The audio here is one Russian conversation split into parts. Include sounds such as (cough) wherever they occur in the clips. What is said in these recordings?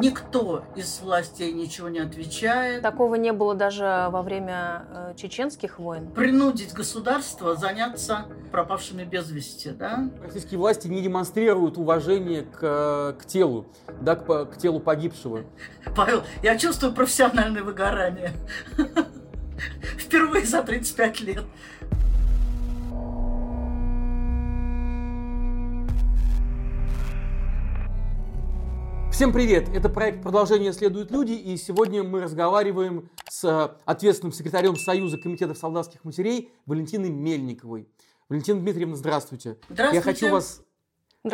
Никто из властей ничего не отвечает. Такого не было даже во время э, чеченских войн. Принудить государство заняться пропавшими без вести, да? Российские власти не демонстрируют уважение к, к телу, да, к, к телу погибшего. Павел, я чувствую профессиональное выгорание. (laughs) Впервые за 35 лет. Всем привет! Это проект «Продолжение следуют люди», и сегодня мы разговариваем с ответственным секретарем Союза комитетов солдатских матерей Валентиной Мельниковой. Валентина Дмитриевна, здравствуйте. Здравствуйте. Я хочу вас,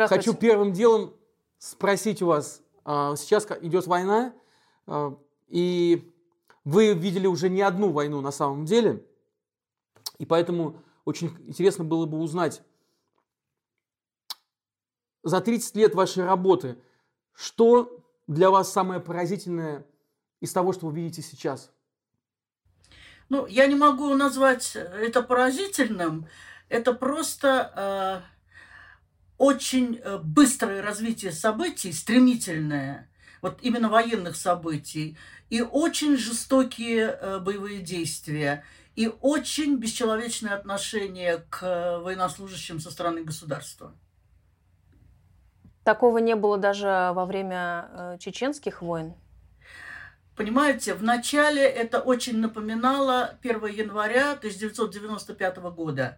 хочу первым делом спросить у вас, а, сейчас идет война, а, и вы видели уже не одну войну на самом деле, и поэтому очень интересно было бы узнать, за 30 лет вашей работы – что для вас самое поразительное из того, что вы видите сейчас? Ну, я не могу назвать это поразительным. Это просто э, очень э, быстрое развитие событий, стремительное, вот именно военных событий, и очень жестокие э, боевые действия, и очень бесчеловечное отношение к э, военнослужащим со стороны государства. Такого не было даже во время э, чеченских войн. Понимаете, вначале это очень напоминало 1 января 1995 года.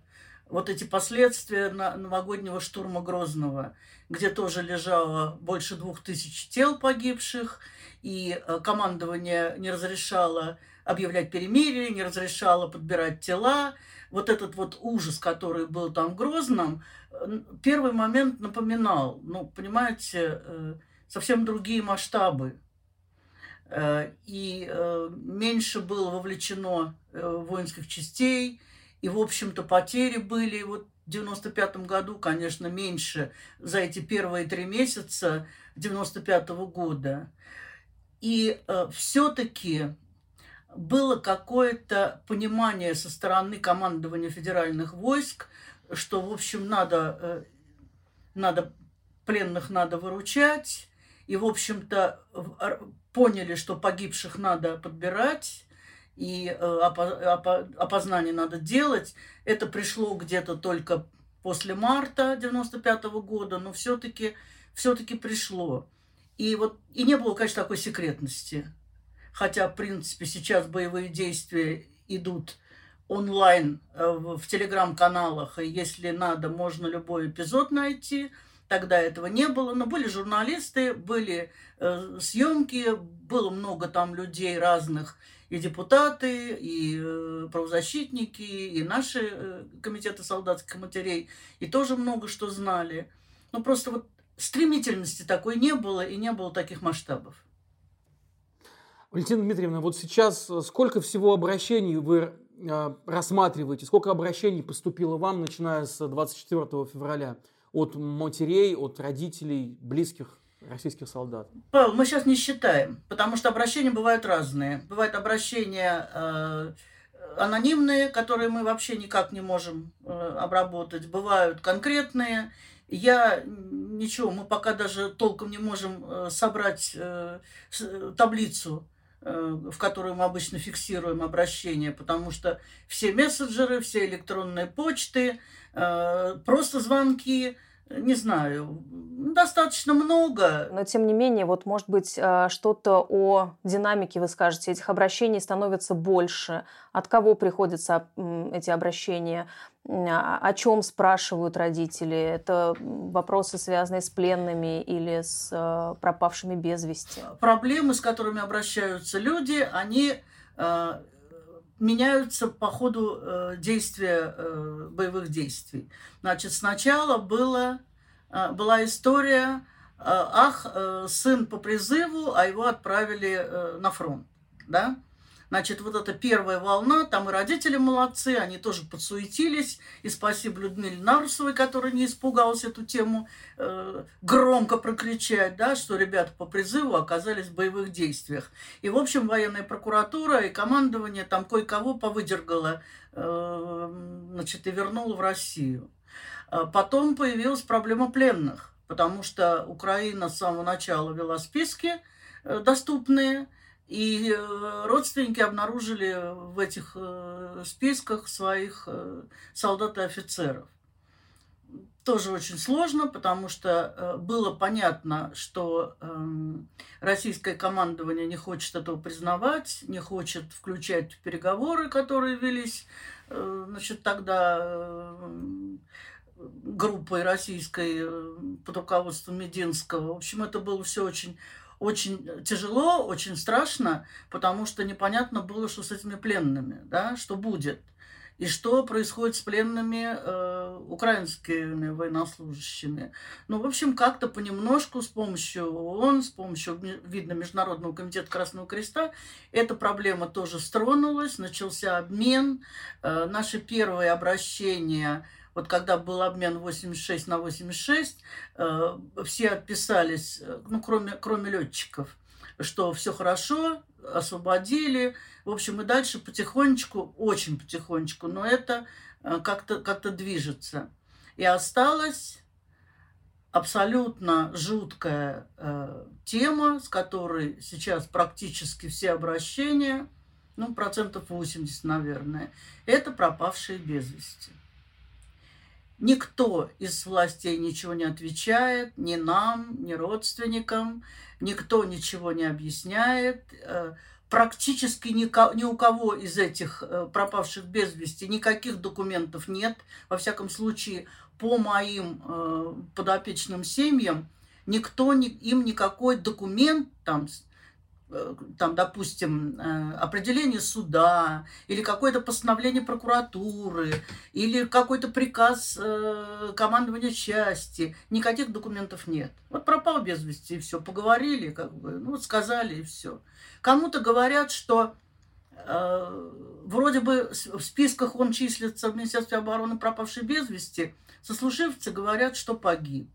Вот эти последствия новогоднего штурма Грозного, где тоже лежало больше двух тысяч тел погибших, и э, командование не разрешало объявлять перемирие, не разрешало подбирать тела. Вот этот вот ужас, который был там в Грозном, первый момент напоминал, ну, понимаете, э, совсем другие масштабы. Э, и э, меньше было вовлечено воинских частей, и, в общем-то, потери были. Вот в 95 году, конечно, меньше за эти первые три месяца 95 -го года. И все-таки было какое-то понимание со стороны командования федеральных войск, что, в общем, надо, э, надо пленных надо выручать, и, в общем-то, поняли, что погибших надо подбирать, и э, опознание надо делать. Это пришло где-то только после марта 95 -го года, но все-таки все-таки пришло. И вот и не было, конечно, такой секретности. Хотя, в принципе, сейчас боевые действия идут онлайн э, в телеграм-каналах, и если надо, можно любой эпизод найти. Тогда этого не было, но были журналисты, были э, съемки, было много там людей разных, и депутаты, и э, правозащитники, и наши э, комитеты солдатских матерей, и тоже много что знали. Но просто вот стремительности такой не было, и не было таких масштабов. Валентина Дмитриевна, вот сейчас э, сколько всего обращений вы э, рассматриваете, сколько обращений поступило вам, начиная с 24 февраля, от матерей, от родителей, близких российских солдат? Павел, мы сейчас не считаем, потому что обращения бывают разные. Бывают обращения э, анонимные, которые мы вообще никак не можем э, обработать. Бывают конкретные. Я ничего, мы пока даже толком не можем э, собрать э, таблицу Э, в которую мы обычно фиксируем обращения, потому что все мессенджеры, все электронные почты, э, просто звонки, не знаю, достаточно много. Но тем не менее, вот может быть э, что-то о динамике вы скажете, этих обращений становится больше. От кого приходятся эти обращения? А, о чем спрашивают родители? Это вопросы, связанные с пленными или с э, пропавшими без вести? Проблемы, с которыми обращаются люди, они э, меняются по ходу э, действия э, боевых действий. Значит, сначала было, э, была история, э, ах, э, сын по призыву, а его отправили э, на фронт, да? Значит, вот эта первая волна, там и родители молодцы, они тоже подсуетились. И спасибо Людмиле Нарусовой, которая не испугалась эту тему э, громко прокричать, да, что ребята по призыву оказались в боевых действиях. И, в общем, военная прокуратура и командование там кое-кого повыдергало, э, значит, и вернуло в Россию. А потом появилась проблема пленных, потому что Украина с самого начала вела списки, э, доступные, и родственники обнаружили в этих списках своих солдат и офицеров тоже очень сложно, потому что э, было понятно, что э, российское командование не хочет этого признавать, не хочет включать переговоры, которые велись э, значит, тогда э, группой российской э, под руководством Мединского. В общем, это было все очень очень тяжело, очень страшно, потому что непонятно было, что с этими пленными, да, что будет – и что происходит с пленными э, украинскими военнослужащими. Ну, в общем, как-то понемножку с помощью ООН, с помощью, видно, Международного комитета Красного Креста, эта проблема тоже стронулась, начался обмен. Э, наши первые обращения вот когда был обмен 86 на 86, э, все отписались, э, ну, кроме, кроме летчиков, что все хорошо, освободили. В общем, и дальше потихонечку, очень потихонечку, но это э, как-то как движется. И осталась абсолютно жуткая э, тема, с которой сейчас практически все обращения, ну, процентов 80, наверное, это пропавшие без вести. Никто из властей ничего не отвечает, ни нам, ни родственникам, никто ничего не объясняет. Э, практически ни, у кого из этих э, пропавших без вести никаких документов нет. Во всяком случае, по моим э, подопечным семьям, никто им никакой документ там там, допустим, э, определение суда или какое-то постановление прокуратуры или какой-то приказ э, командования части. Никаких документов нет. Вот пропал без вести, и все. Поговорили, как бы, ну, сказали, и все. Кому-то говорят, что э, вроде бы в списках он числится в Министерстве обороны пропавший без вести, сослуживцы говорят, что погиб.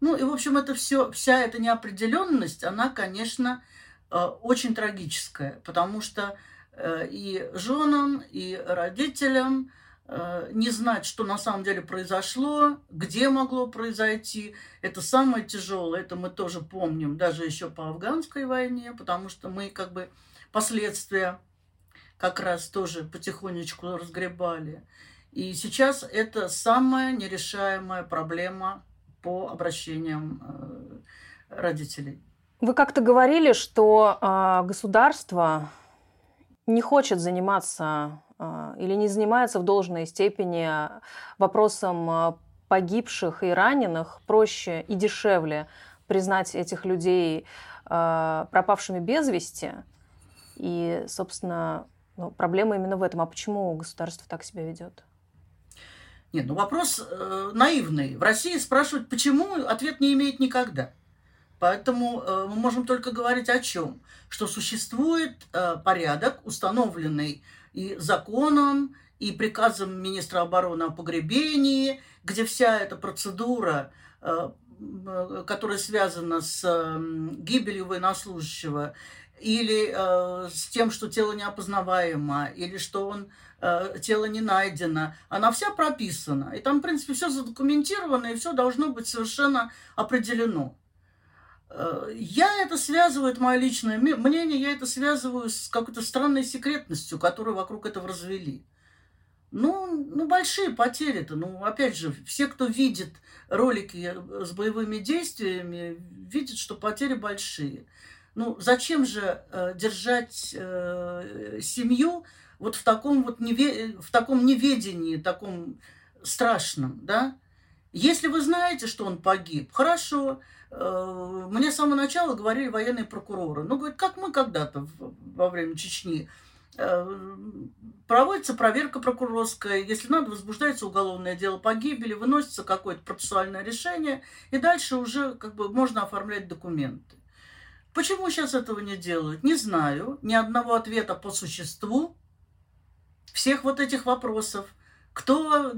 Ну и, в общем, это все, вся эта неопределенность, она, конечно, Э, очень трагическое, потому что э, и женам, и родителям э, не знать, что на самом деле произошло, где могло произойти, это самое тяжелое, это мы тоже помним, даже еще по афганской войне, потому что мы как бы последствия как раз тоже потихонечку разгребали. И сейчас это самая нерешаемая проблема по обращениям родителей. Вы как-то говорили, что э, государство не хочет заниматься э, или не занимается в должной степени вопросом э, погибших и раненых. Проще и дешевле признать этих людей э, пропавшими без вести. И, собственно, ну, проблема именно в этом. А почему государство так себя ведет? Нет, ну вопрос э, наивный. В России спрашивают, почему, ответ не имеет никогда. Поэтому э, мы можем только говорить о чем? Что существует э, порядок, установленный и законом, и приказом министра обороны о погребении, где вся эта процедура, э, которая связана с гибелью военнослужащего, или с тем, что тело неопознаваемо, или что он тело не найдено, она вся прописана. И там, в принципе, все задокументировано, и все должно быть совершенно определено. Э, я это связываю, это мое личное мнение, я это связываю с какой-то странной секретностью, которую вокруг этого развели. Ну, ну большие потери-то. Ну, опять же, все, кто видит ролики с боевыми действиями, видят, что потери большие. Ну, зачем же э, держать э, семью вот в таком вот неве... в таком неведении, таком страшном, да? Если вы знаете, что он погиб, хорошо, Э, мне с самого начала говорили военные прокуроры. Ну, говорит, как мы когда-то во время Чечни. Э, проводится проверка прокурорская, если надо, возбуждается уголовное дело погибели, выносится какое-то процессуальное решение, и дальше уже как бы можно оформлять документы. Почему сейчас этого не делают? Не знаю. Ни одного ответа по существу всех вот этих вопросов – кто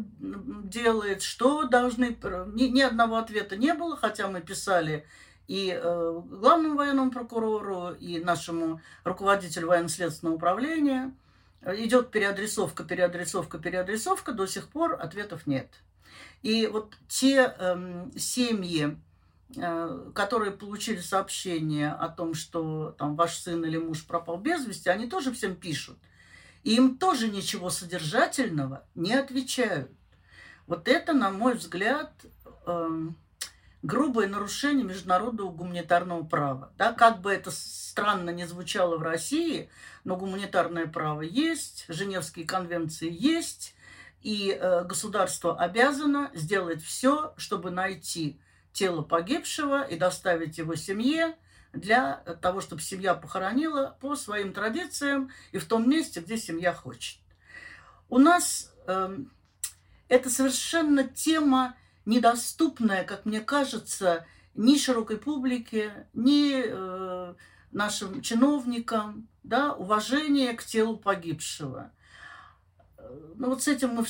делает, что должны... Ни, ни одного ответа не было, хотя мы писали и э, главному военному прокурору, и нашему руководителю военно-следственного управления. Идет переадресовка, переадресовка, переадресовка, до сих пор ответов нет. И вот те э, семьи, э, которые получили сообщение о том, что там ваш сын или муж пропал без вести, они тоже всем пишут. И им тоже ничего содержательного не отвечают. Вот это, на мой взгляд, эм, грубое нарушение международного гуманитарного права. Да, как бы это странно не звучало в России, но гуманитарное право есть, Женевские конвенции есть, и э, государство обязано сделать все, чтобы найти тело погибшего и доставить его семье для того, чтобы семья похоронила по своим традициям и в том месте, где семья хочет. У нас э, это совершенно тема недоступная, как мне кажется, ни широкой публике, ни э, нашим чиновникам, да, уважение к телу погибшего. Ну вот с этим мы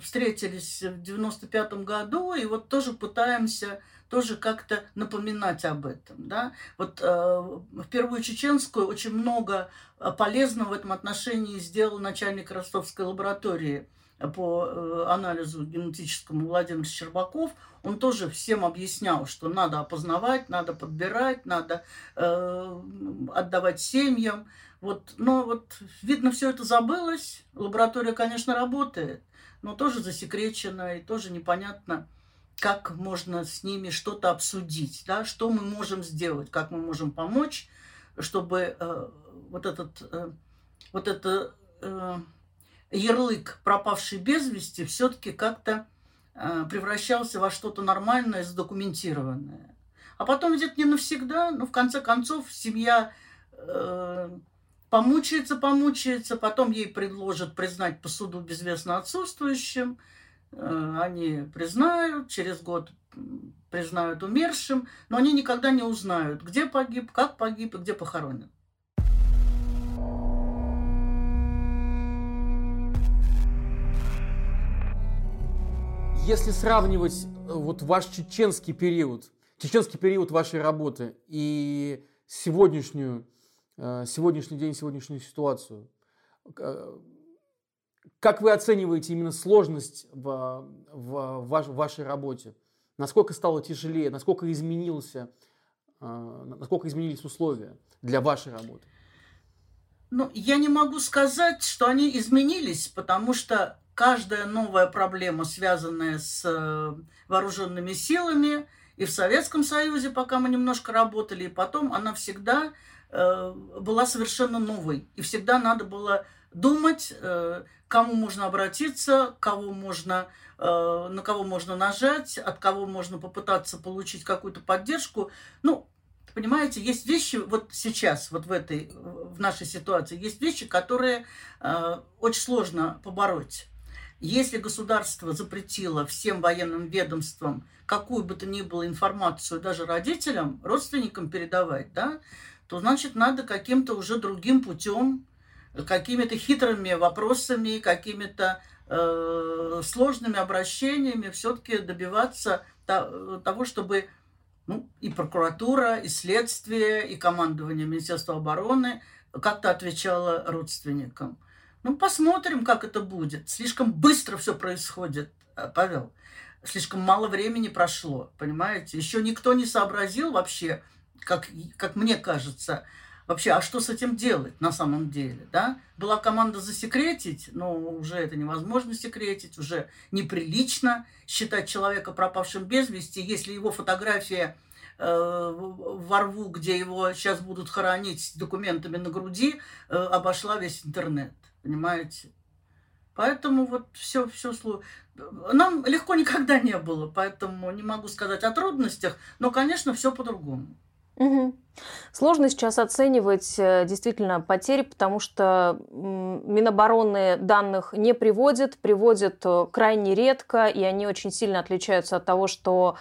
встретились в 95 году, и вот тоже пытаемся тоже как-то напоминать об этом. Да? Вот э, в Первую Чеченскую очень много полезного в этом отношении сделал начальник ростовской лаборатории – по э, анализу генетическому Владимир Щербаков, он тоже всем объяснял, что надо опознавать, надо подбирать, надо э, отдавать семьям. Вот, но вот, видно, все это забылось. Лаборатория, конечно, работает, но тоже засекречена и тоже непонятно, как можно с ними что-то обсудить, да, что мы можем сделать, как мы можем помочь, чтобы э, вот этот, э, вот это э, ярлык пропавший без вести все-таки как-то э, превращался во что-то нормальное, задокументированное. А потом ведь не навсегда, но в конце концов семья э, помучается, помучается, потом ей предложат признать по суду безвестно отсутствующим, они признают, через год признают умершим, но они никогда не узнают, где погиб, как погиб и где похоронен. Если сравнивать э, вот ваш чеченский период, чеченский период вашей работы и сегодняшнюю, э, сегодняшний день, сегодняшнюю ситуацию, э, как вы оцениваете именно сложность в, в, ваш, в вашей работе? Насколько стало тяжелее, насколько изменился, насколько изменились условия для вашей работы? Ну, я не могу сказать, что они изменились, потому что каждая новая проблема, связанная с э, вооруженными силами, и в Советском Союзе, пока мы немножко работали, и потом она всегда э, была совершенно новой. И всегда надо было думать, э, кому можно обратиться, кого можно, на кого можно нажать, от кого можно попытаться получить какую-то поддержку. Ну, понимаете, есть вещи вот сейчас, вот в этой, в нашей ситуации, есть вещи, которые очень сложно побороть. Если государство запретило всем военным ведомствам какую бы то ни было информацию даже родителям, родственникам передавать, да, то значит надо каким-то уже другим путем, какими-то хитрыми вопросами, какими-то э, сложными обращениями все-таки добиваться того, чтобы ну, и прокуратура, и следствие, и командование Министерства обороны как-то отвечало родственникам. Ну, посмотрим, как это будет. Слишком быстро все происходит, э, Павел. Слишком мало времени прошло, понимаете? Еще никто не сообразил вообще, как, как мне кажется, вообще, а что с этим делать на самом деле, да? Была команда засекретить, но уже это невозможно секретить, уже неприлично считать человека пропавшим без вести, если его фотография э, во рву, где его сейчас будут хоронить с документами на груди, э, обошла весь интернет понимаете? Поэтому вот все, все нам легко никогда не было, поэтому не могу сказать о трудностях, но, конечно, все по-другому. Угу. Сложно сейчас оценивать э, действительно потери, потому что Минобороны данных не приводит, приводит э, крайне редко, и они очень сильно отличаются от того, что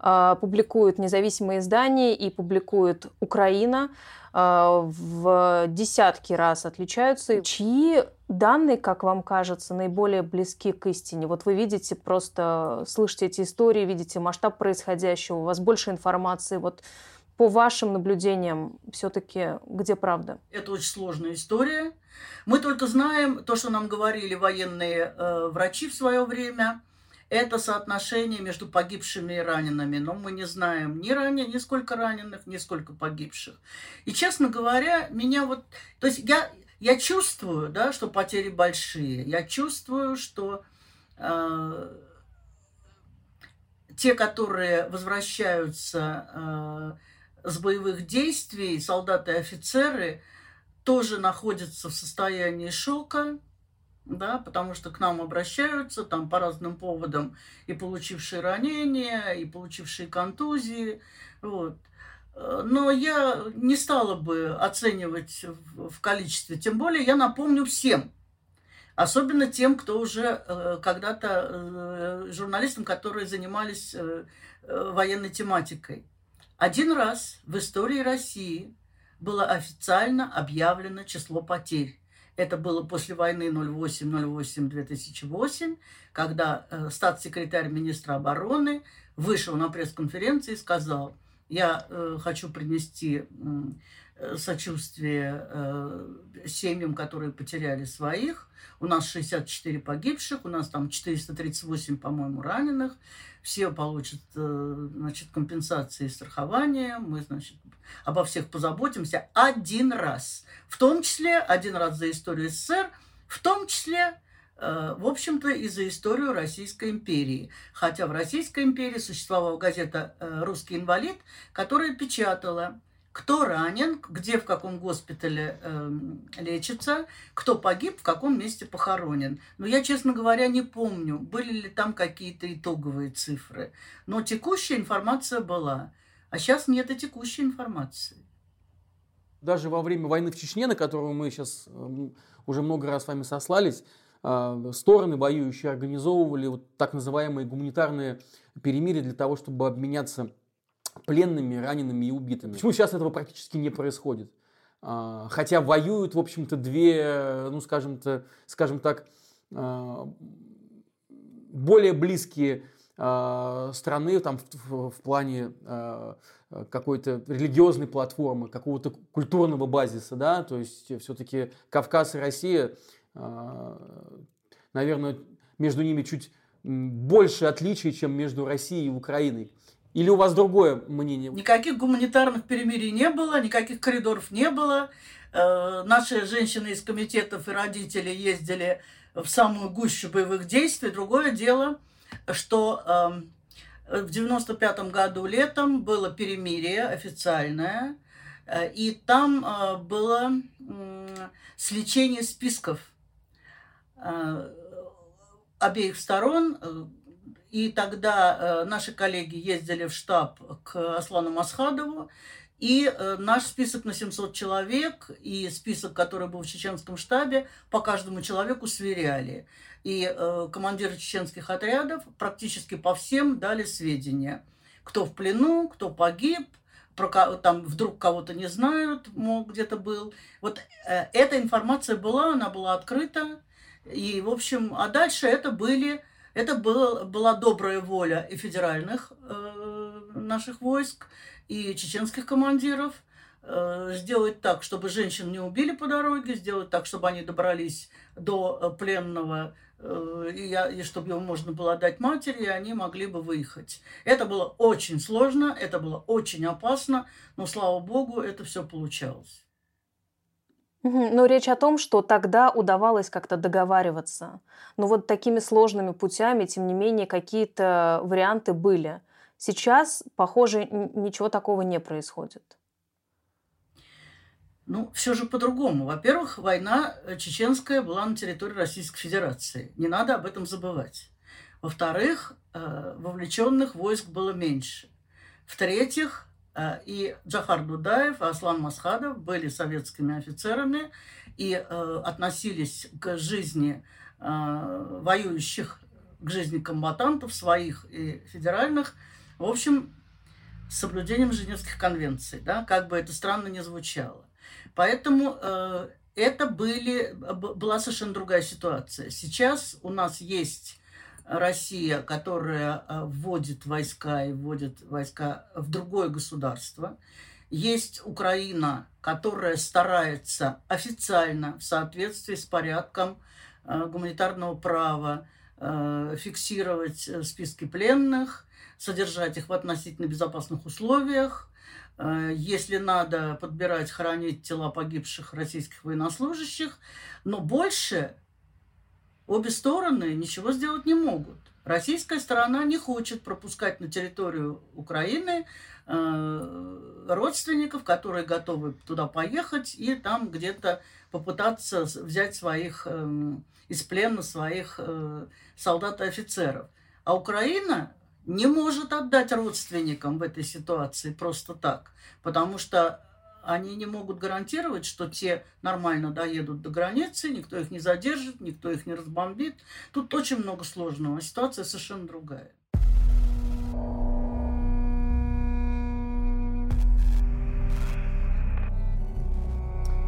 э, публикуют независимые издания и публикует Украина. В десятки раз отличаются. Чьи данные, как вам кажется, наиболее близки к истине? Вот вы видите, просто слышите эти истории, видите масштаб происходящего, у вас больше информации. Вот по вашим наблюдениям, все-таки где правда? Это очень сложная история. Мы только знаем то, что нам говорили военные э, врачи в свое время. это соотношение между погибшими и ранеными. Но мы не знаем ни ранее, ни сколько раненых, ни сколько погибших. И, честно говоря, меня вот... То есть я, я чувствую, да, что потери большие. Я чувствую, что э, те, которые возвращаются э, с боевых действий, солдаты и офицеры, тоже находятся в состоянии шока, да, потому что к нам обращаются там по разным поводам и получившие ранения, и получившие контузии, вот. Но я не стала бы оценивать в количестве, тем более я напомню всем, особенно тем, кто уже э, когда-то э, журналистам, которые занимались э, военной тематикой. Один раз в истории России было официально объявлено число потерь. Это было после войны 08-08-2008, когда э, статс-секретарь министра обороны вышел на пресс-конференции и сказал, я э, хочу принести сочувствие э, семьям, которые потеряли своих. У нас 64 погибших, у нас там 438, по-моему, раненых. Все получат э, значит, компенсации и страхование. Мы, значит, обо всех позаботимся один раз. В том числе один раз за историю СССР, в том числе, э, в общем-то, и за историю Российской империи. Хотя в Российской империи существовала газета э, «Русский инвалид», которая печатала кто ранен, где в каком госпитале э, лечится, кто погиб, в каком месте похоронен. Но я, честно говоря, не помню, были ли там какие-то итоговые цифры. Но текущая информация была. А сейчас нет и текущей информации. Даже во время войны в Чечне, на которую мы сейчас эм, уже много раз с вами сослались, э, стороны воюющие организовывали вот так называемые гуманитарные перемирия для того, чтобы обменяться пленными, ранеными и убитыми. Почему сейчас этого практически не происходит? А, хотя воюют, в общем-то, две, ну, скажем-то, скажем так, а, более близкие а, страны там, в, в плане какой-то религиозной платформы, какого-то культурного базиса, да, то есть все-таки Кавказ и Россия, наверное, между ними чуть больше отличий, чем между Россией и Украиной. Или у вас другое мнение? Никаких гуманитарных перемирий не было, никаких коридоров не было. Э, наши женщины из комитетов и родители ездили в самую гущу боевых действий. Другое дело, что э, в 95 году летом было перемирие официальное, э, и там э, было э, сличение списков э, обеих сторон, э, и тогда э, наши коллеги ездили в штаб к Аслану Масхадову, и э, наш список на 700 человек и список, который был в чеченском штабе, по каждому человеку сверяли. И э, командиры чеченских отрядов практически по всем дали сведения. Кто в плену, кто погиб, про, там вдруг кого-то не знают, мол, где-то был. Вот эта информация была, она была открыта. И, в общем, а дальше это были это было, была добрая воля и федеральных э, наших войск, и чеченских командиров э, сделать так, чтобы женщин не убили по дороге, сделать так, чтобы они добрались до э, пленного, э, и, я, и чтобы его можно было отдать матери, и они могли бы выехать. Это было очень сложно, это было очень опасно, но, слава богу, это все получалось. Но речь о том, что тогда удавалось как-то договариваться. Но вот такими сложными путями, тем не менее, какие-то варианты были. Сейчас, похоже, ничего такого не происходит. Ну, все же по-другому. Во-первых, война э, чеченская была на территории Российской Федерации. Не надо об этом забывать. Во-вторых, э, вовлеченных войск было меньше. В-третьих, и Джахар Дудаев, и Аслан Масхадов были советскими офицерами и э, относились к жизни э, воюющих, к жизни комбатантов своих и федеральных, в общем, с соблюдением Женевских конвенций, да, как бы это странно ни звучало. Поэтому это были, была совершенно другая ситуация. Сейчас у нас есть Россия, которая э, вводит войска и вводит войска в другое государство. Есть Украина, которая старается официально в соответствии с порядком э, гуманитарного права э, фиксировать списки пленных, содержать их в относительно безопасных условиях, если надо, подбирать, хранить тела погибших российских военнослужащих, но больше обе стороны ничего сделать не могут. Российская сторона не хочет пропускать на территорию Украины э, родственников, которые готовы туда поехать и там где-то попытаться взять своих э, из плена своих э, солдат и офицеров. А Украина не может отдать родственникам в этой ситуации просто так, потому что они не могут гарантировать, что те нормально доедут до границы, никто их не задержит, никто их не разбомбит. Тут очень много сложного. Ситуация совершенно другая.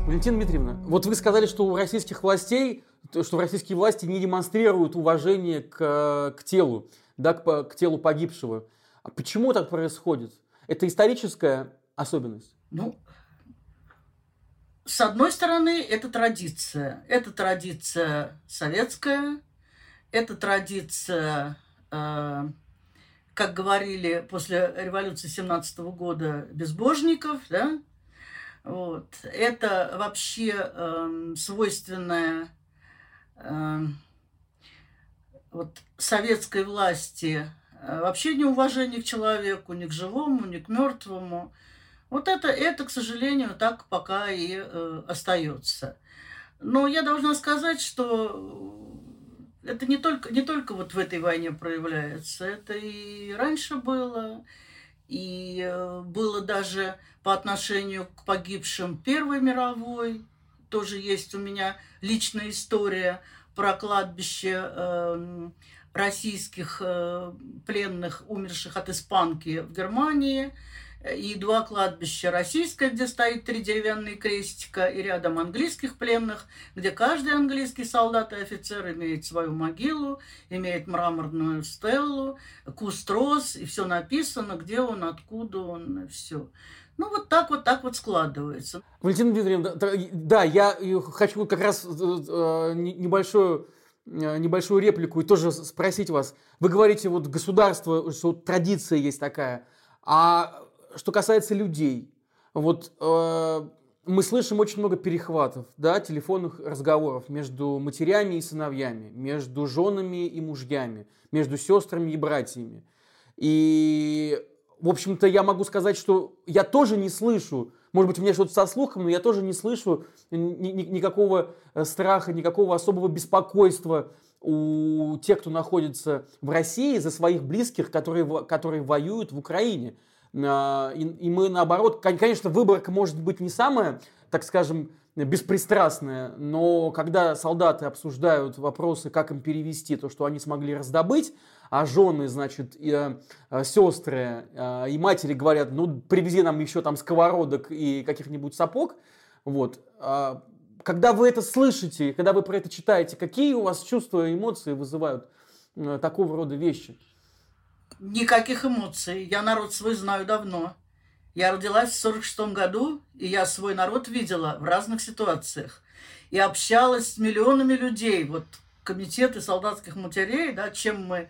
Валентина Дмитриевна, вот вы сказали, что у российских властей, что российские власти не демонстрируют уважение к, к телу, да, к, к телу погибшего. А почему так происходит? Это историческая особенность? Ну, с одной стороны, это традиция. Это традиция советская, это традиция, э, как говорили после революции 17 года, безбожников, да? Вот. Это вообще э, свойственное э, вот, советской власти э, вообще неуважение к человеку, ни к живому, ни к мертвому. Вот это, это, к сожалению, так пока и э, остается. Но я должна сказать, что это не только, не только вот в этой войне проявляется, это и раньше было, и э, было даже по отношению к погибшим Первой мировой. Тоже есть у меня личная история про кладбище э, российских э, пленных, умерших от испанки в Германии – и два кладбища российское, где стоит три деревянные крестика, и рядом английских пленных, где каждый английский солдат и офицер имеет свою могилу, имеет мраморную стеллу, куст роз, и все написано, где он, откуда он, все. Ну, вот так вот, так вот складывается. Валентина Дмитриевна, да, я хочу как раз э, э, небольшую э, небольшую реплику и тоже спросить вас. Вы говорите, вот государство, что традиция есть такая, а что касается людей, вот э, мы слышим очень много перехватов, да, телефонных разговоров между матерями и сыновьями, между женами и мужьями, между сестрами и братьями. И, в общем-то, я могу сказать, что я тоже не слышу, может быть, у меня что-то со слухом, но я тоже не слышу ни, ни, никакого э, страха, никакого особого беспокойства у тех, кто находится в России за своих близких, которые, которые воюют в Украине. А, и мы наоборот, конечно, выборка может быть не самая, так скажем, беспристрастная, но когда солдаты обсуждают вопросы, как им перевести то, что они смогли раздобыть, а жены, значит, и, э, сестры э, и матери говорят, ну, привези нам еще там сковородок и каких-нибудь сапог, вот, э, когда вы это слышите, когда вы про это читаете, какие у вас чувства и эмоции вызывают э, такого рода вещи? Никаких эмоций. Я народ свой знаю давно. Я родилась в 46 году, и я свой народ видела в разных ситуациях. И общалась с миллионами людей. Вот комитеты солдатских матерей, да, чем мы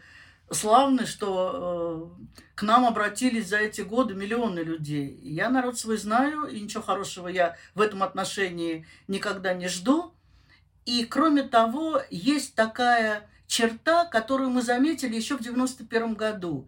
славны, что э, к нам обратились за эти годы миллионы людей. Я народ свой знаю, и ничего хорошего я в этом отношении никогда не жду. И кроме того, есть такая черта, которую мы заметили еще в 91 году.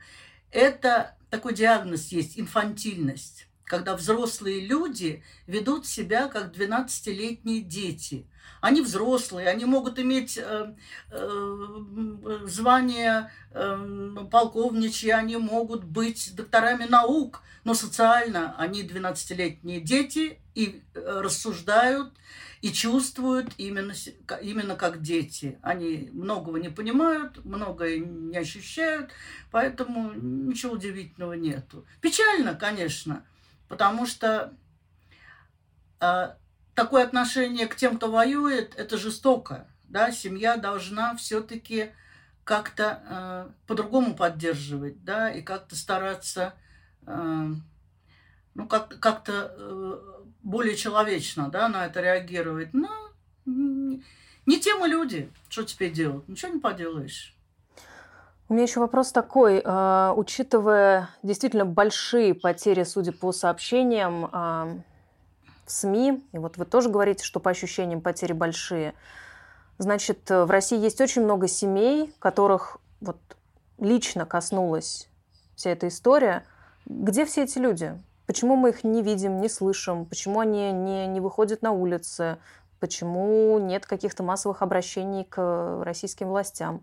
Это такой диагноз есть – инфантильность когда взрослые люди ведут себя как 12-летние дети. Они взрослые, они могут иметь э, э, звание э, полковничьи, они могут быть докторами наук, но социально они 12-летние дети и э, рассуждают и чувствуют именно, именно как дети. Они многого не понимают, многое не ощущают, поэтому ничего удивительного нету. Печально, конечно, потому что э, такое отношение к тем, кто воюет, это жестоко. Да? Семья должна все-таки как-то э, по-другому поддерживать, да, и как-то стараться, э, ну, как- как-то э, более человечно да, на это реагировать. Но не те мы люди. Что теперь делать? Ничего не поделаешь. У меня еще вопрос такой. А, учитывая действительно большие потери, судя по сообщениям а, в СМИ, и вот вы тоже говорите, что по ощущениям потери большие, значит, в России есть очень много семей, которых вот лично коснулась вся эта история. Где все эти люди? Почему мы их не видим, не слышим? Почему они не, не выходят на улицы? Почему нет каких-то массовых обращений к российским властям?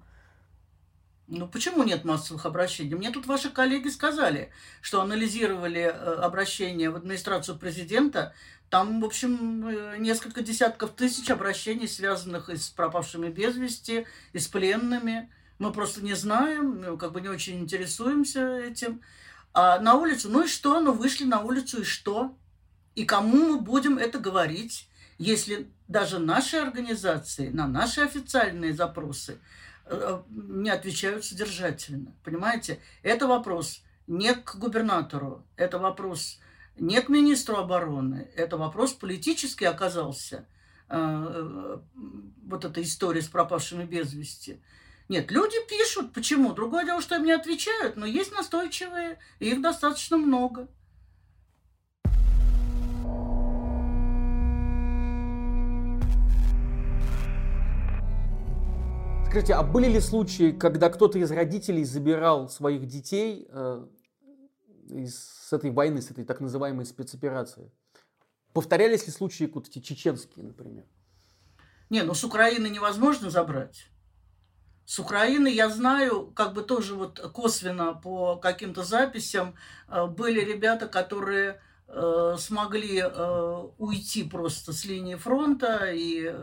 Ну почему нет массовых обращений? Мне тут ваши коллеги сказали, что анализировали э, обращения в администрацию президента. Там, в общем, э, несколько десятков тысяч обращений, связанных и с пропавшими без вести, и с пленными. Мы просто не знаем, ну, как бы не очень интересуемся этим. А на улицу, ну и что? Ну вышли на улицу и что? И кому мы будем это говорить, если даже наши организации на наши официальные запросы – Э, не отвечают содержательно. Понимаете? Это вопрос не к губернатору, это вопрос не к министру обороны, это вопрос политический оказался. Э, э, вот эта история с пропавшими без вести. Нет, люди пишут. Почему? Другое дело, что им не отвечают, но есть настойчивые, и их достаточно много. Скажите, а были ли случаи, когда кто-то из родителей забирал своих детей э, с этой войны, с этой так называемой спецоперации? Повторялись ли случаи вот эти чеченские, например? Не, ну с Украины невозможно забрать. С Украины я знаю, как бы тоже вот косвенно по каким-то записям э, были ребята, которые э, смогли э, уйти просто с линии фронта и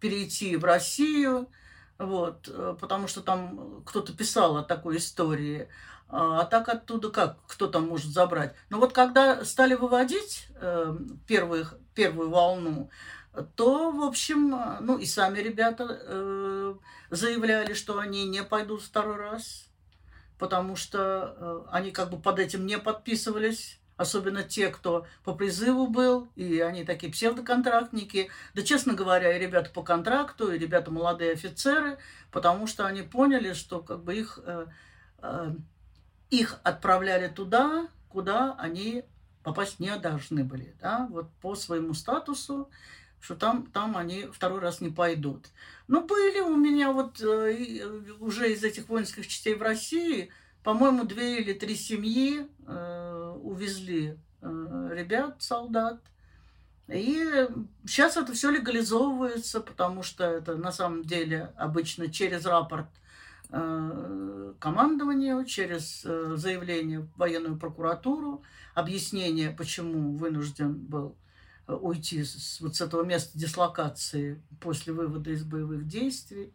перейти в Россию. Вот, потому что там кто-то писал о такой истории. А, так оттуда как, кто там может забрать? Но вот когда стали выводить э, первых, первую волну, то, в общем, ну и сами ребята э, заявляли, что они не пойдут второй раз, потому что э, они как бы под этим не подписывались особенно те, кто по призыву был, и они такие псевдоконтрактники. Да, честно говоря, и ребята по контракту, и ребята молодые офицеры, потому что они поняли, что как бы их, э, э, их отправляли туда, куда они попасть не должны были, да, вот по своему статусу, что там, там они второй раз не пойдут. Но были у меня вот э, уже из этих воинских частей в России – по-моему, две или три семьи э, увезли э, ребят, солдат. И сейчас это все легализовывается, потому что это на самом деле обычно через рапорт э, командованию, через э, заявление в военную прокуратуру, объяснение, почему вынужден был э, уйти с, вот с этого места дислокации после вывода из боевых действий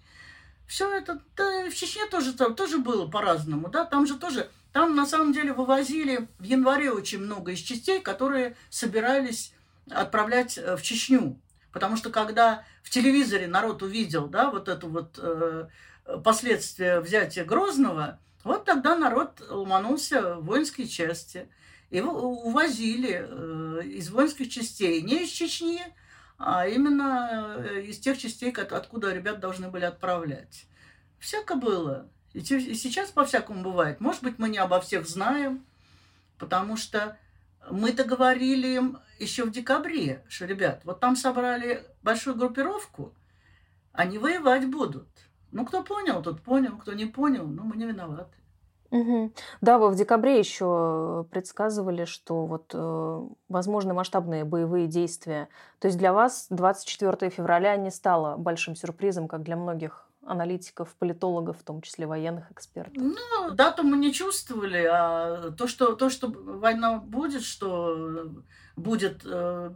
все это, да, в Чечне тоже, там, тоже было по-разному, да, там же тоже, там на самом деле вывозили в январе очень много из частей, которые собирались отправлять э, в Чечню. Потому что когда в телевизоре народ увидел, да, вот это вот э, последствия взятия Грозного, вот тогда народ ломанулся в воинские части. Его увозили э, из воинских частей не из Чечни, а именно э, из тех частей, откуда ребят должны были отправлять. Всяко было. И сейчас по-всякому бывает. Может быть, мы не обо всех знаем, потому что мы-то говорили им еще в декабре, что, ребят, вот там собрали большую группировку, они воевать будут. Ну, кто понял, тот понял, кто не понял, ну, мы не виноваты. Угу. Да, вы в декабре еще предсказывали, что вот э, возможны масштабные боевые действия. То есть для вас 24 февраля не стало большим сюрпризом, как для многих аналитиков, политологов, в том числе военных экспертов? Ну, дату мы не чувствовали, а то, что, то, что война будет, что будет, э,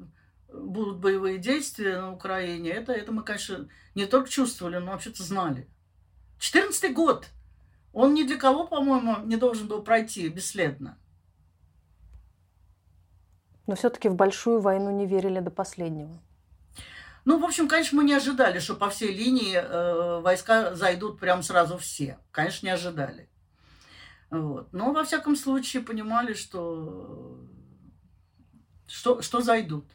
будут боевые действия на Украине, это, это мы, конечно, не только чувствовали, но вообще-то знали. 14 год! Он ни для кого, по-моему, не должен был пройти бесследно. Но все-таки в большую войну не верили до последнего. Ну, в общем, конечно, мы не ожидали, что по всей линии э, войска зайдут прям сразу все. Конечно, не ожидали. Вот. Но, во всяком случае, понимали, что, что, что зайдут.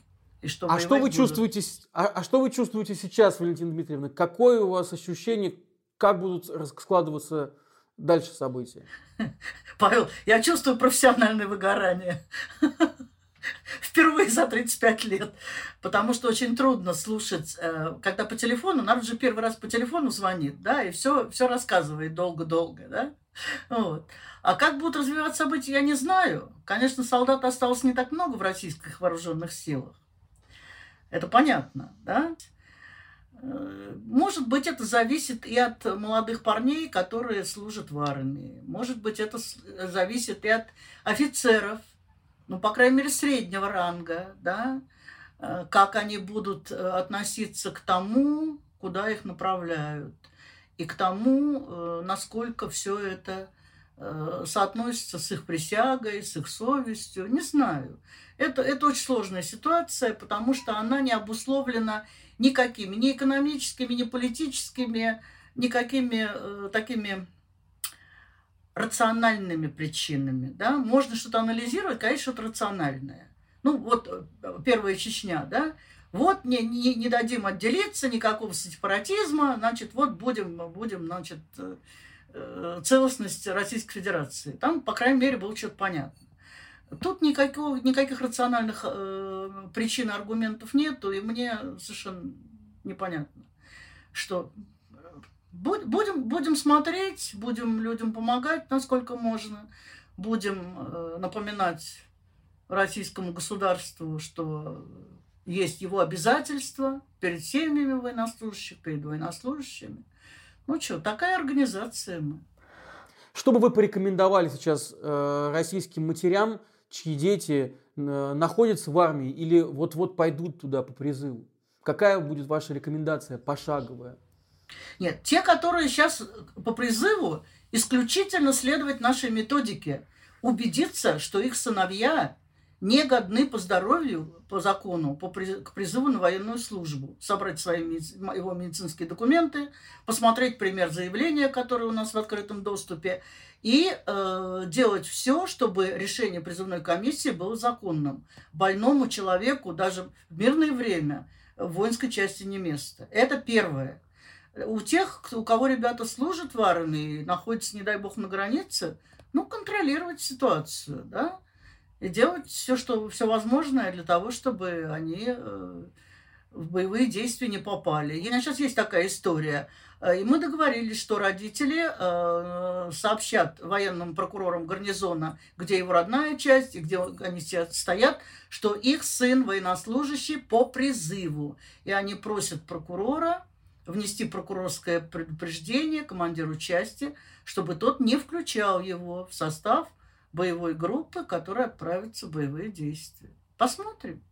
И что а что вы будут. чувствуете? А, а что вы чувствуете сейчас, Валентина Дмитриевна? Какое у вас ощущение, как будут складываться дальше события? (laughs) Павел, я чувствую профессиональное выгорание. (laughs) Впервые за 35 лет. Потому что очень трудно слушать, э, когда по телефону, народ же первый раз по телефону звонит, да, и все, все рассказывает долго-долго, да. Вот. А как будут развиваться события, я не знаю. Конечно, солдат осталось не так много в российских вооруженных силах. Это понятно, да? Э, может быть, это зависит и от молодых парней, которые служат в армии. Может быть, это зависит и от офицеров, ну, по крайней мере, среднего ранга, да, э, как они будут э, относиться к тому, куда их направляют, и к тому, насколько все это соотносится с их присягой, с их совестью. Не знаю. Это, это очень сложная ситуация, потому что она не обусловлена никакими, ни экономическими, ни политическими, никакими э, такими рациональными причинами. Да? Можно что-то анализировать, конечно, что-то рациональное. Ну, вот э, первая Чечня, да, вот не, не, не дадим отделиться, никакого сепаратизма, значит, вот будем, будем значит, э, э, целостность Российской Федерации. Там, по крайней мере, было что-то понятно. Тут никакого, никаких рациональных э, причин аргументов нету, и мне совершенно непонятно, что э, будем, будем смотреть, будем людям помогать, насколько можно, будем э, напоминать российскому государству, что есть его обязательства перед семьями военнослужащих, перед военнослужащими. Ну что, такая организация мы. Что бы вы порекомендовали сейчас э, российским матерям, чьи дети э, находятся в армии или вот-вот пойдут туда по призыву? Какая будет ваша рекомендация пошаговая? Нет, те, которые сейчас по призыву, исключительно следовать нашей методике, убедиться, что их сыновья не годны по здоровью, по закону, по, к призыву на военную службу. Собрать свои его медицинские документы, посмотреть пример заявления, которое у нас в открытом доступе, и э, делать все, чтобы решение призывной комиссии было законным. Больному человеку даже в мирное время в воинской части не место. Это первое. У тех, у кого ребята служат в армии, находятся, не дай бог, на границе, ну, контролировать ситуацию, да, и делать все, что, все возможное для того, чтобы они э, в боевые действия не попали. И сейчас есть такая история. Э, и мы договорились, что родители э, сообщат военным прокурорам гарнизона, где его родная часть и где они стоят, что их сын военнослужащий по призыву. И они просят прокурора внести прокурорское предупреждение командиру части, чтобы тот не включал его в состав боевой группы, которая отправится в боевые действия. Посмотрим.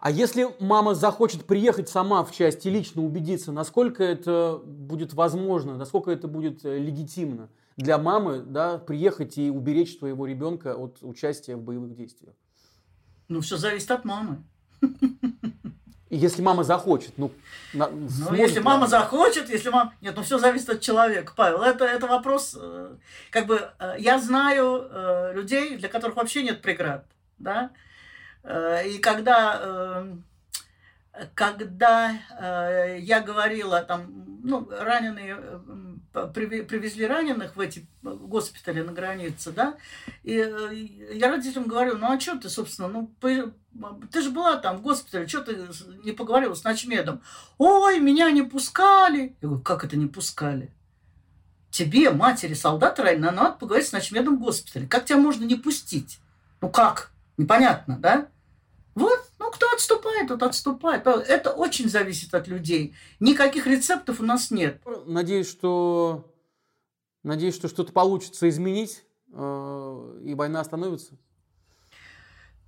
А если мама захочет приехать сама в часть и лично убедиться, насколько это будет возможно, насколько это будет э, легитимно для мамы да, приехать и уберечь своего ребенка от участия в боевых действиях? Ну, все зависит от мамы. если мама захочет, ну, на, ну если мама захочет, если мама, нет, ну все зависит от человека, Павел. Это это вопрос, э, как бы э, я знаю э, людей, для которых вообще нет преград, да, и когда когда я говорила там, ну раненые привезли раненых в эти госпитали на границе, да, и я родителям говорю, ну а что ты, собственно, ну ты же была там в госпитале, что ты не поговорила с ночмедом? Ой, меня не пускали. Я говорю, как это не пускали? Тебе, матери солдата ранена, надо поговорить с ночмедом в госпитале. Как тебя можно не пустить? Ну как? Непонятно, да? Вот, ну кто отступает, тот отступает. Это очень зависит от людей. Никаких рецептов у нас нет. Надеюсь, что, надеюсь, что что-то получится изменить, э, и война остановится.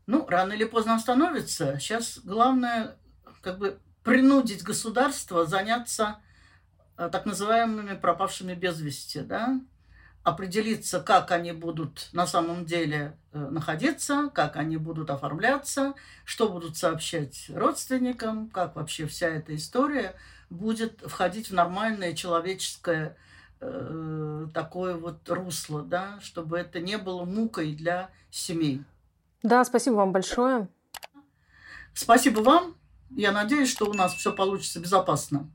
Ну, рано или поздно остановится. Сейчас главное как бы принудить государство заняться так называемыми пропавшими без вести, да, определиться, как они будут на самом деле э, находиться, как они будут оформляться, что будут сообщать родственникам, как вообще вся эта история будет входить в нормальное человеческое э, такое вот русло, да, чтобы это не было мукой для семей. Да, спасибо вам большое. Спасибо вам. Я надеюсь, что у нас все получится безопасно.